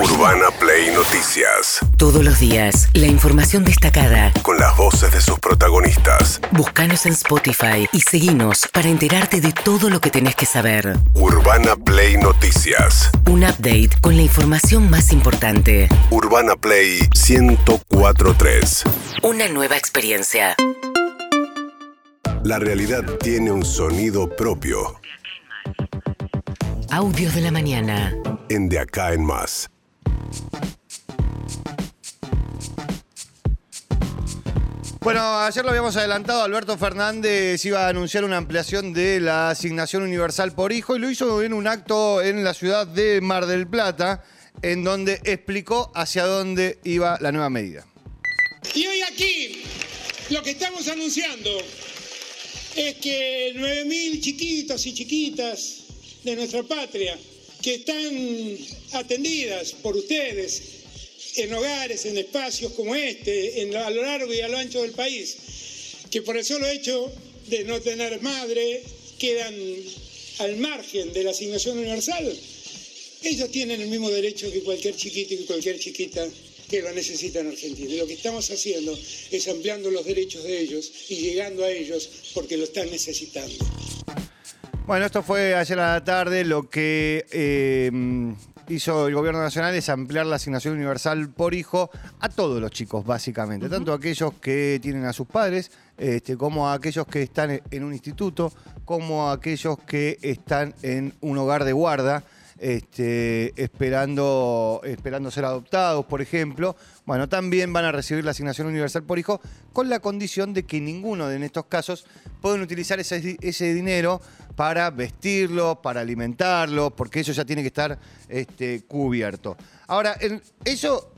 Urbana Play Noticias. Todos los días, la información destacada. Con las voces de sus protagonistas. Búscanos en Spotify y seguinos para enterarte de todo lo que tenés que saber. Urbana Play Noticias. Un update con la información más importante. Urbana Play 1043. Una nueva experiencia. La realidad tiene un sonido propio. Audios de la mañana. En De Acá en Más. Bueno, ayer lo habíamos adelantado, Alberto Fernández iba a anunciar una ampliación de la asignación universal por hijo y lo hizo en un acto en la ciudad de Mar del Plata, en donde explicó hacia dónde iba la nueva medida. Y hoy aquí lo que estamos anunciando es que 9.000 chiquitos y chiquitas de nuestra patria que están atendidas por ustedes en hogares, en espacios como este, en, a lo largo y a lo ancho del país, que por el solo hecho de no tener madre quedan al margen de la asignación universal, ellos tienen el mismo derecho que cualquier chiquito y cualquier chiquita que lo necesita en Argentina. Y lo que estamos haciendo es ampliando los derechos de ellos y llegando a ellos porque lo están necesitando. Bueno, esto fue ayer a la tarde. Lo que eh, hizo el gobierno nacional es ampliar la asignación universal por hijo a todos los chicos, básicamente. Tanto aquellos que tienen a sus padres, este, como a aquellos que están en un instituto, como a aquellos que están en un hogar de guarda. Este, esperando, esperando ser adoptados, por ejemplo, bueno, también van a recibir la asignación universal por hijo con la condición de que ninguno de en estos casos pueden utilizar ese, dinero para vestirlo, para alimentarlo, porque eso ya tiene que estar este, cubierto. Ahora, eso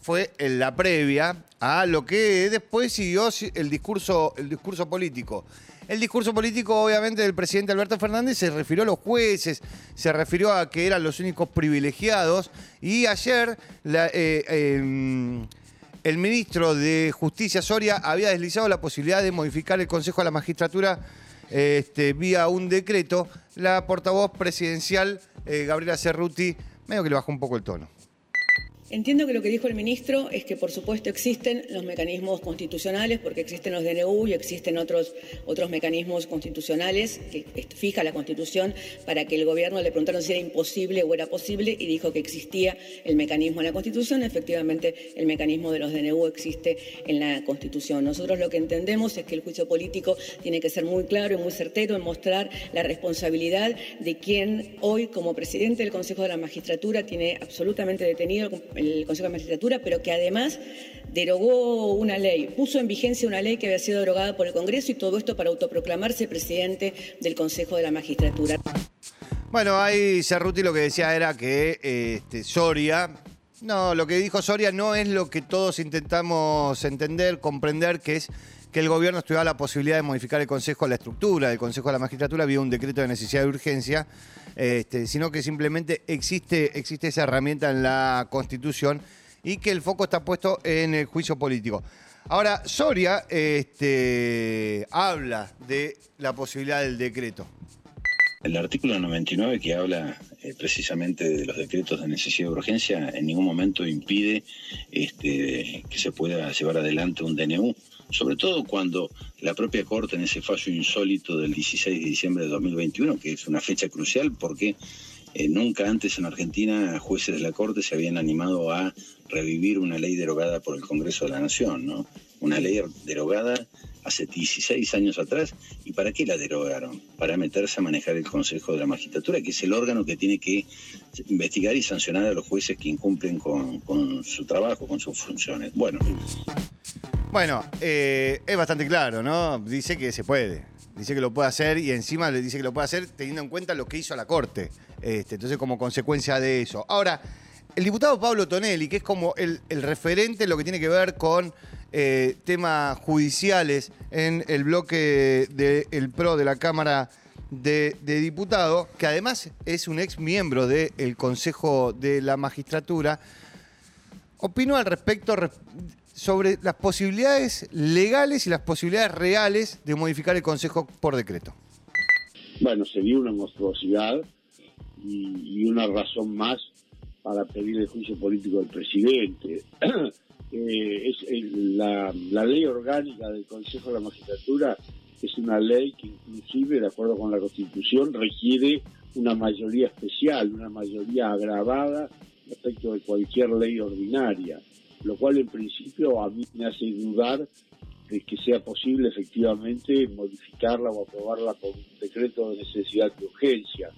fue la previa a lo que después siguió el discurso, el discurso político. El discurso político, obviamente, del presidente Alberto Fernández se refirió a los jueces, se refirió a que eran los únicos privilegiados. Y ayer eh, em, el ministro de Justicia, Soria, había deslizado la posibilidad de modificar el Consejo de la Magistratura este, vía un decreto. La portavoz presidencial, eh, Gabriela Cerruti, medio que le bajó un poco el tono. Entiendo que lo que dijo el ministro es que, por supuesto, existen los mecanismos constitucionales, porque existen los DNU y existen otros, otros mecanismos constitucionales que fija la Constitución para que el gobierno le preguntaron si era imposible o era posible y dijo que existía el mecanismo en la Constitución. Efectivamente, el mecanismo de los DNU existe en la Constitución. Nosotros lo que entendemos es que el juicio político tiene que ser muy claro y muy certero en mostrar la responsabilidad de quien hoy, como presidente del Consejo de la Magistratura, tiene absolutamente detenido Consejo de Magistratura, pero que además derogó una ley, puso en vigencia una ley que había sido derogada por el Congreso y todo esto para autoproclamarse presidente del Consejo de la Magistratura. Bueno, ahí Cerruti lo que decía era que este, Soria, no, lo que dijo Soria no es lo que todos intentamos entender, comprender, que es que el gobierno estudiaba la posibilidad de modificar el Consejo, la estructura del Consejo de la Magistratura, había un decreto de necesidad de urgencia, este, sino que simplemente existe, existe esa herramienta en la Constitución y que el foco está puesto en el juicio político. Ahora, Soria este, habla de la posibilidad del decreto. El artículo 99 que habla eh, precisamente de los decretos de necesidad de urgencia en ningún momento impide este, que se pueda llevar adelante un DNU sobre todo cuando la propia Corte en ese fallo insólito del 16 de diciembre de 2021, que es una fecha crucial porque eh, nunca antes en Argentina jueces de la Corte se habían animado a revivir una ley derogada por el Congreso de la Nación, ¿no? Una ley derogada hace 16 años atrás. ¿Y para qué la derogaron? Para meterse a manejar el Consejo de la Magistratura, que es el órgano que tiene que investigar y sancionar a los jueces que incumplen con, su trabajo, con sus funciones. Bueno. Bueno, eh, es bastante claro, ¿no? Dice que se puede. Dice que lo puede hacer y encima le dice que lo puede hacer teniendo en cuenta lo que hizo la Corte. Este, entonces, como consecuencia de eso. Ahora, el diputado Pablo Tonelli, que es como el, referente en lo que tiene que ver con eh, temas judiciales en el bloque del PRO de la Cámara de, Diputados, que además es un ex miembro del Consejo de la Magistratura, opinó al respecto sobre las posibilidades legales y las posibilidades reales de modificar el Consejo por decreto. Bueno, sería una monstruosidad y, una razón más para pedir el juicio político del presidente. Eh, es el- la, la ley orgánica del Consejo de la Magistratura es una ley que inclusive, de acuerdo con la Constitución, requiere una mayoría especial, una mayoría agravada respecto de cualquier ley ordinaria, lo cual en principio a mí me hace dudar de que sea posible efectivamente modificarla o aprobarla por un decreto de necesidad de urgencia.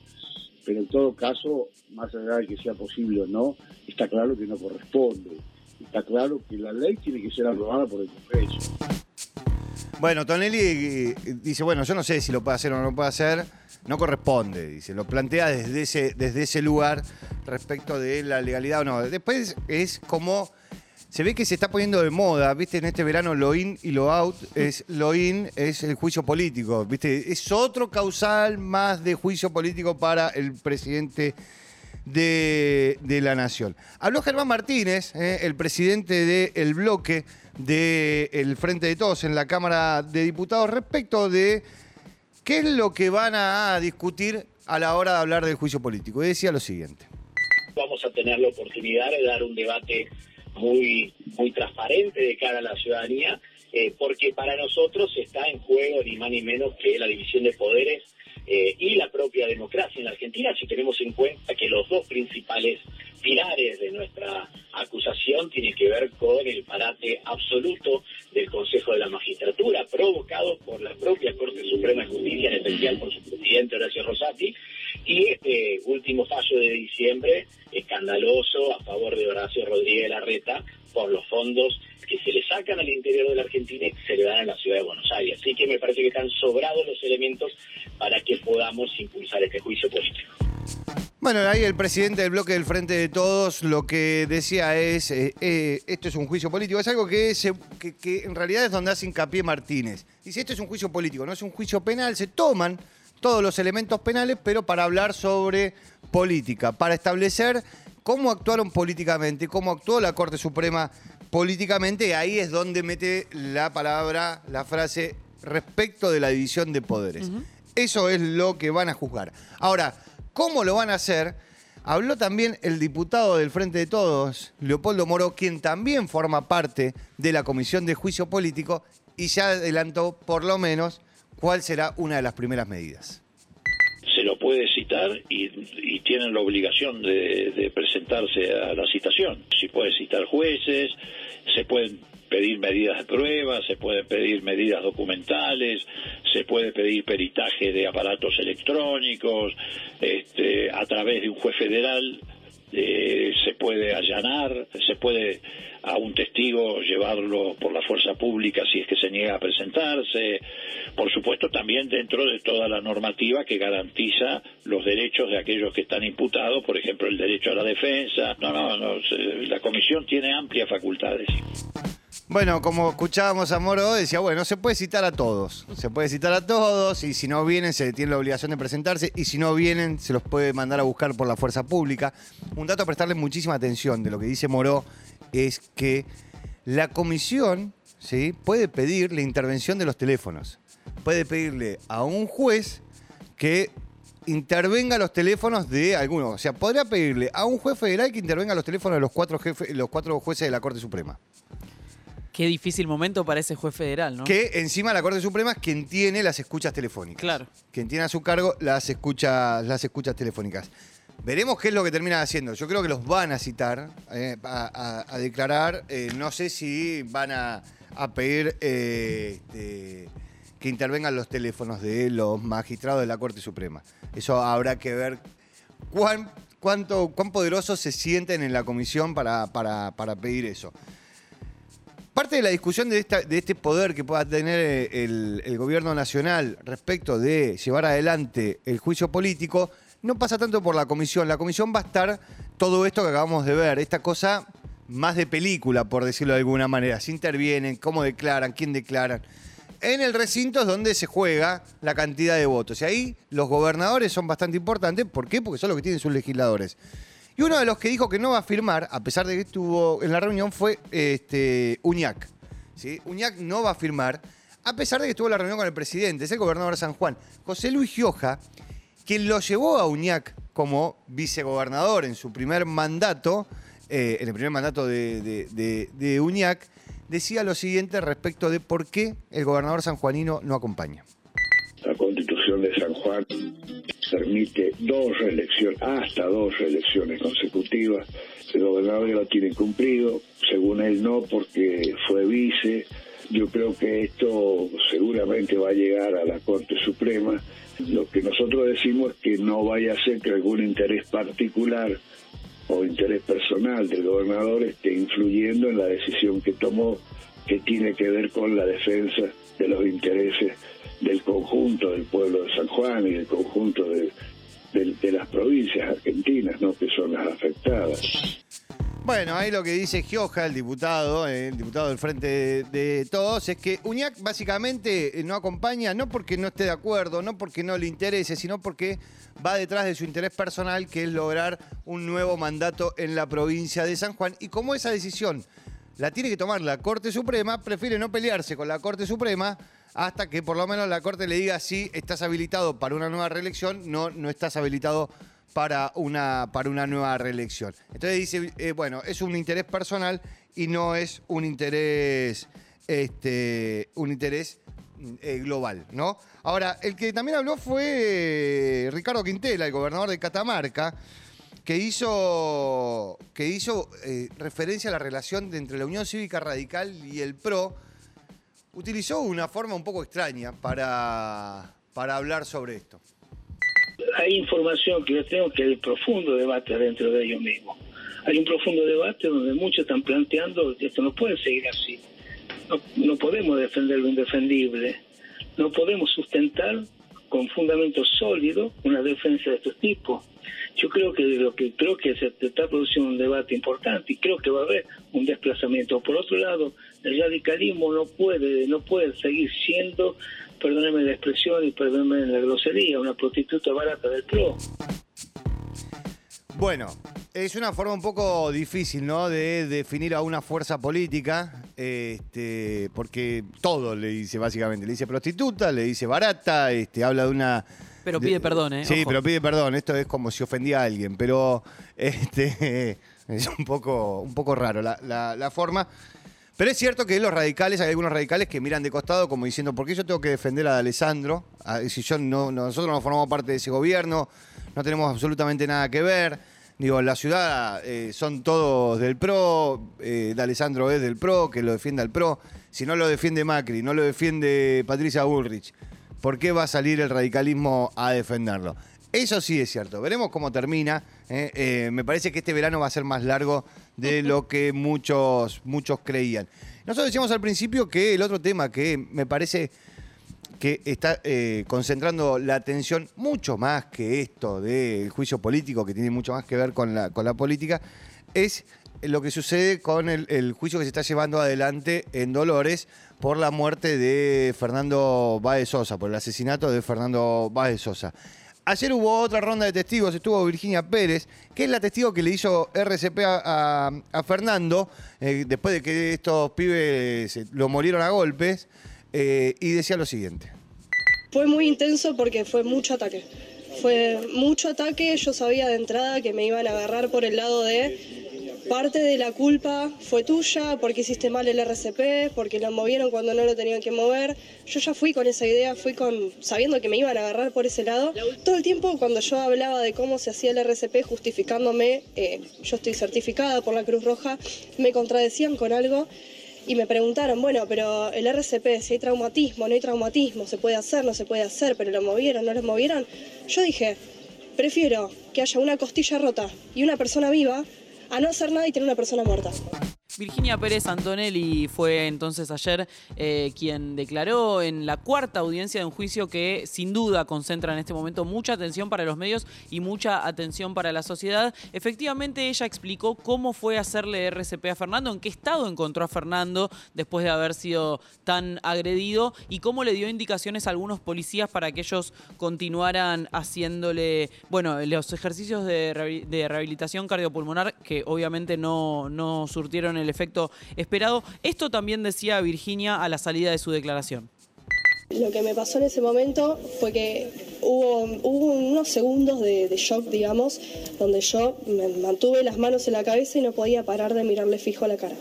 Pero en todo caso, más allá de que sea posible o no, está claro que no corresponde. Está claro que la ley tiene que ser aprobada por el Congreso. Bueno, Tonelli eh, dice, bueno, yo no sé si lo puede hacer o no lo puede hacer, no corresponde, dice, lo plantea desde ese, desde ese lugar respecto de la legalidad o no. Después es como, se ve que se está poniendo de moda, viste, en este verano lo in y lo out, es lo in es el juicio político, viste, es otro causal más de juicio político para el presidente de, la Nación. Habló Germán Martínez, eh, el presidente del bloque del Frente de Todos en la Cámara de Diputados, respecto de qué es lo que van a discutir a la hora de hablar del juicio político. Y decía lo siguiente. vamos a tener la oportunidad de dar un debate muy, muy transparente de cara a la ciudadanía, eh, porque para nosotros está en juego ni más ni menos que la división de poderes eh, y la propia democracia en la Argentina, si tenemos en cuenta que los dos principales pilares de nuestra acusación tienen que ver con el parate absoluto del Consejo de la Magistratura, provocado por la propia Corte Suprema de Justicia, en especial por su presidente Horacio Rosati, y este último fallo de diciembre, escandaloso, a favor de Horacio Rodríguez Larreta, por los fondos que se le sacan al interior de la Argentina y se le dan a la ciudad de Buenos Aires. Así que me parece que están sobrados los elementos para que podamos impulsar este juicio político. Bueno, ahí el presidente del bloque del Frente de Todos lo que decía es, eh, eh, esto es un juicio político, es algo que en realidad es donde hace hincapié Martínez. Dice, esto es un juicio político, no es un juicio penal, se toman todos los elementos penales, pero para hablar sobre política, para establecer cómo actuaron políticamente, cómo actuó la Corte Suprema políticamente, y ahí es donde mete la palabra, la frase respecto de la división de poderes. Eso es lo que van a juzgar. Ahora, ¿cómo lo van a hacer? Habló también el diputado del Frente de Todos, Leopoldo Moro, quien también forma parte de la Comisión de Juicio Político y ya adelantó por lo menos cuál será una de las primeras medidas. se lo puede citar y, y tienen la obligación de, de presentarse a la citación. Si puede citar jueces, se pueden pedir medidas de prueba, se pueden pedir medidas documentales, se puede pedir peritaje de aparatos electrónicos, este, a través de un juez federal eh, se puede allanar, se puede a un testigo llevarlo por la fuerza pública si es que se niega a presentarse, por supuesto también dentro de toda la normativa que garantiza los derechos de aquellos que están imputados, por ejemplo el derecho a la defensa. No, no, no, la comisión tiene amplias facultades. Bueno, como escuchábamos a Moro, decía, bueno, se puede citar a todos. Se puede citar a todos y si no vienen se tiene la obligación de presentarse y si no vienen se los puede mandar a buscar por la fuerza pública. Un dato a prestarle muchísima atención de lo que dice Moró es que la comisión ¿sí? puede pedir la intervención de los teléfonos. Puede pedirle a un juez que intervenga los teléfonos de algunos. O sea, podría pedirle a un juez federal que intervenga los teléfonos de los cuatro, jefes, los cuatro jueces de la Corte Suprema. Qué difícil momento para ese juez federal, ¿no? Que encima la Corte Suprema es quien tiene las escuchas telefónicas. Claro. Quien tiene a su cargo las escuchas, las escuchas telefónicas. Veremos qué es lo que terminan haciendo. Yo creo que los van a citar, eh, a, a- a declarar. Eh, no sé si van a, a pedir eh, este, que intervengan los teléfonos de los magistrados de la Corte Suprema. Eso habrá que ver cuán, cuánto, cuán poderosos se sienten en la comisión para, para- para pedir eso. Parte de la discusión de, este poder que pueda tener eh, el, el gobierno nacional respecto de llevar adelante el juicio político no pasa tanto por la comisión. La comisión va a estar todo esto que acabamos de ver, esta cosa más de película, por decirlo de alguna manera. Si intervienen, cómo declaran, quién declaran. En el recinto es donde se juega la cantidad de votos. Y ahí los gobernadores son bastante importantes. ¿Por qué? Porque son los que tienen sus legisladores. Y uno de los que dijo que no va a firmar, a pesar de que estuvo en la reunión, fue este, Uñac. ¿sí? Uñac no va a firmar, a pesar de que estuvo en la reunión con el presidente, es el gobernador de San Juan. José Luis Gioja, quien lo llevó a Uñac como vicegobernador en su primer mandato, eh, en el primer mandato de, de, de- de Uñac, decía lo siguiente respecto de por qué el gobernador sanjuanino no acompaña. De San Juan permite dos reelecciones, hasta dos reelecciones consecutivas. El gobernador ya lo tiene cumplido, según él no, porque fue vice. Yo creo que esto seguramente va a llegar a la Corte Suprema. Lo que nosotros decimos es que no vaya a ser que algún interés particular o interés personal del gobernador esté influyendo en la decisión que tomó, que tiene que ver con la defensa de los intereses del conjunto del pueblo de San Juan y del conjunto de, las provincias argentinas, ¿no? que son las afectadas. Bueno, ahí lo que dice Gioja, el diputado, eh, el diputado del Frente de, de Todos, es que Uñac básicamente eh, no acompaña, no porque no esté de acuerdo, no porque no le interese, sino porque va detrás de su interés personal, que es lograr un nuevo mandato en la provincia de San Juan. Y como esa decisión la tiene que tomar la Corte Suprema, prefiere no pelearse con la Corte Suprema hasta que por lo menos la Corte le diga si estás habilitado para una nueva reelección, no, no estás habilitado para una, para una nueva reelección. Entonces dice, eh, bueno, es un interés personal y no es un interés, este, un interés eh, global, ¿no? Ahora, el que también habló fue eh, Ricardo Quintela, el gobernador de Catamarca, que hizo, que hizo referencia a la relación entre la Unión Cívica Radical y el PRO. Utilizó una forma un poco extraña para, para hablar sobre esto. hay información que yo tengo que hay profundo debate dentro de ellos mismos. Hay un profundo debate donde muchos están planteando que esto no puede seguir así. No, podemos defender lo indefendible. No podemos sustentar con fundamento sólido una defensa de estos tipos. Yo creo que lo que creo que se está produciendo un debate importante y creo que va a haber un desplazamiento. Por otro lado, el radicalismo no puede no puede seguir siendo, perdónenme la expresión y perdónenme la grosería, una prostituta barata del PRO. Bueno, es una forma un poco difícil, ¿no? De definir a una fuerza política, este, porque todo le dice básicamente, le dice prostituta, le dice barata, este, habla de una. Pero de- pide perdón, ¿eh? Sí, Ojo. pero pide perdón. Esto es como si ofendía a alguien, pero este es un poco, un poco raro la, la- la forma. Pero es cierto que los radicales, hay algunos radicales que miran de costado como diciendo, ¿por qué yo tengo que defender a Alessandro? Ah, Si yo no, no- nosotros no formamos parte de ese gobierno, no tenemos absolutamente nada que ver. Digo, la ciudad eh, son todos del PRO, eh, de Alessandro es del PRO, que lo defienda el PRO. Si no lo defiende Macri, no lo defiende Patricia Bullrich, ¿por qué va a salir el radicalismo a defenderlo? Eso sí es cierto. Veremos cómo termina. ¿eh? Eh, me parece que este verano va a ser más largo de lo que muchos, muchos creían. Nosotros decíamos al principio que el otro tema que me parece que está eh, concentrando la atención mucho más que esto del juicio político, que tiene mucho más que ver con la, con la política, es lo que sucede con el, juicio que se está llevando adelante en Dolores por la muerte de Fernando Báez Sosa, por el asesinato de Fernando Báez Sosa. Ayer hubo otra ronda de testigos, estuvo Virginia Pérez, que es la testigo que le hizo RCP a Fernando, eh, después de que estos pibes eh, lo molieron a golpes, eh, y decía lo siguiente. Fue muy intenso porque fue mucho ataque. Fue mucho ataque, yo sabía de entrada que me iban a agarrar por el lado de parte de la culpa fue tuya, porque hiciste mal el RCP, porque lo movieron cuando no lo tenían que mover. Yo ya fui con esa idea, fui con sabiendo que me iban a agarrar por ese lado. Todo el tiempo cuando yo hablaba de cómo se hacía el RCP justificándome, eh, yo estoy certificada por la Cruz Roja, me contradecían con algo y me preguntaron, bueno, pero el RCP, si hay traumatismo, no hay traumatismo, se puede hacer, no se puede hacer, pero lo movieron, no lo movieron. Yo dije, prefiero que haya una costilla rota y una persona viva a no hacer nada y tener una persona muerta. Virginia Pérez Antonelli fue entonces ayer eh, quien declaró en la cuarta audiencia de un juicio que sin duda concentra en este momento mucha atención para los medios y mucha atención para la sociedad. Efectivamente, ella explicó cómo fue hacerle RCP a Fernando, en qué estado encontró a Fernando después de haber sido tan agredido y cómo le dio indicaciones a algunos policías para que ellos continuaran haciéndole, bueno, los ejercicios de, rehabi- de rehabilitación cardiopulmonar que obviamente no, no surtieron el efecto esperado. Esto también decía Virginia a la salida de su declaración. Lo que me pasó en ese momento fue que hubo, hubo unos segundos de, de shock, digamos, donde yo me mantuve las manos en la cabeza y no podía parar de mirarle fijo a la cara.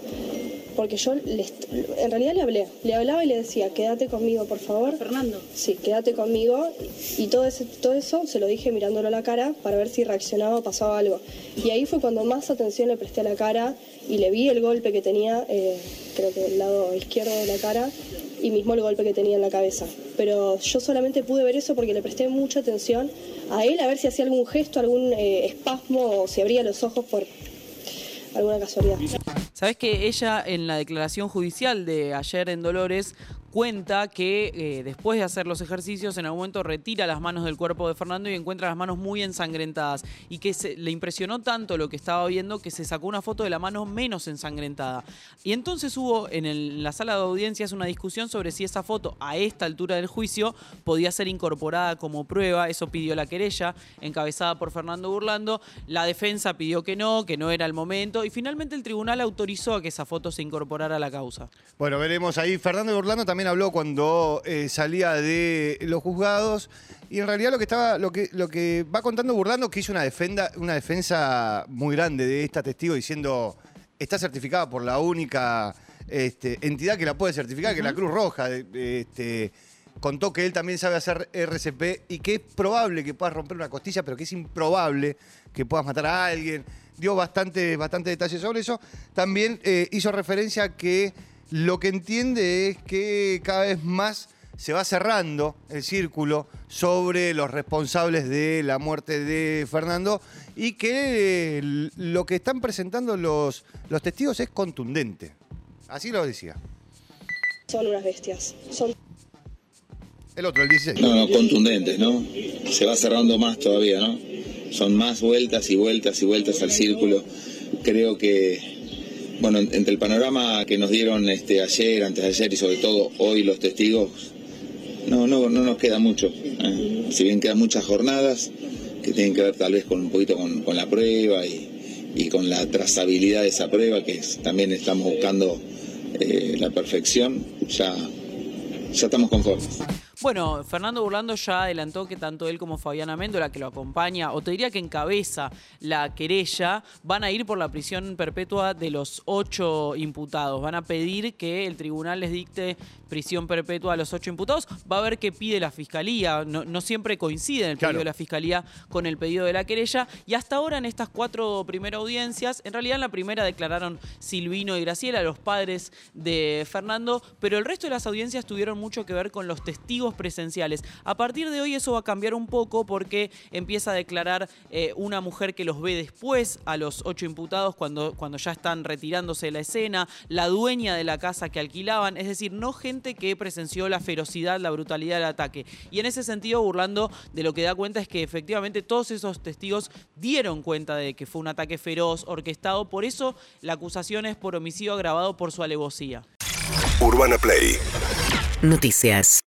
Porque yo en realidad le hablé, le hablaba y le decía, quédate conmigo, por favor. Fernando. Sí, quédate conmigo. Y todo, ese, todo eso se lo dije mirándolo a la cara para ver si reaccionaba o pasaba algo. Y ahí fue cuando más atención le presté a la cara y le vi el golpe que tenía, eh, creo que del lado izquierdo de la cara, y mismo el golpe que tenía en la cabeza. Pero yo solamente pude ver eso porque le presté mucha atención a él, a ver si hacía algún gesto, algún eh, espasmo o si abría los ojos por alguna casualidad. Sabes que ella en la declaración judicial de ayer en Dolores cuenta que eh, después de hacer los ejercicios en algún momento retira las manos del cuerpo de Fernando y encuentra las manos muy ensangrentadas y que le impresionó tanto lo que estaba viendo que se sacó una foto de la mano menos ensangrentada. Y entonces hubo en el- la sala de audiencias una discusión sobre si esa foto a esta altura del juicio podía ser incorporada como prueba, eso pidió la querella encabezada por Fernando Burlando, la defensa pidió que no, que no era el momento y finalmente el tribunal autorizó a que esa foto se incorporara a la causa. Bueno, veremos ahí. Fernando de Orlando también habló cuando eh, salía de los juzgados. Y en realidad lo que estaba, lo que, lo que va contando Burlando que hizo una defensa, una defensa muy grande de esta testigo diciendo está certificada por la única este, entidad que la puede certificar, que es la Cruz Roja. Este, contó que él también sabe hacer RCP y que es probable que puedas romper una costilla, pero que es improbable que puedas matar a alguien. Dio bastante, bastante detalles sobre eso. También eh, hizo referencia a que lo que entiende es que cada vez más se va cerrando el círculo sobre los responsables de la muerte de Fernando y que eh, lo que están presentando los, los testigos es contundente. Así lo decía. Son unas bestias. Son El otro, el 16. No, no, contundentes, ¿no? Se va cerrando más todavía, ¿no? Son más vueltas y vueltas y vueltas al círculo. Creo que, bueno, en- entre el panorama que nos dieron este, ayer, antes de ayer y sobre todo hoy los testigos, no, no, no nos queda mucho. ¿eh? Si bien quedan muchas jornadas que tienen que ver tal vez con un poquito con, la prueba y, con la trazabilidad de esa prueba, que también estamos buscando eh, la perfección, ya, ya estamos conformes. Bueno, Fernando Burlando ya adelantó que tanto él como Fabiana Méndola, que lo acompaña, o te diría que encabeza la querella, van a ir por la prisión perpetua de los ocho imputados. Van a pedir que el tribunal les dicte prisión perpetua a los ocho imputados. Va a ver qué pide la fiscalía. No, no siempre coincide el pedido de la fiscalía con el pedido de la querella. Y hasta ahora, en estas cuatro primeras audiencias, en realidad en la primera declararon Silvino y Graciela, los padres de Fernando, pero el resto de las audiencias tuvieron mucho que ver con los testigos presenciales. A partir de hoy eso va a cambiar un poco porque empieza a declarar eh, una mujer que los ve después a los ocho imputados cuando, cuando ya están retirándose de la escena, la dueña de la casa que alquilaban, es decir, no gente que presenció la ferocidad, la brutalidad del ataque. Y en ese sentido, burlando de lo que da cuenta es que efectivamente todos esos testigos dieron cuenta de que fue un ataque feroz, orquestado, por eso la acusación es por homicidio agravado por su alevosía. Urbana Play Noticias.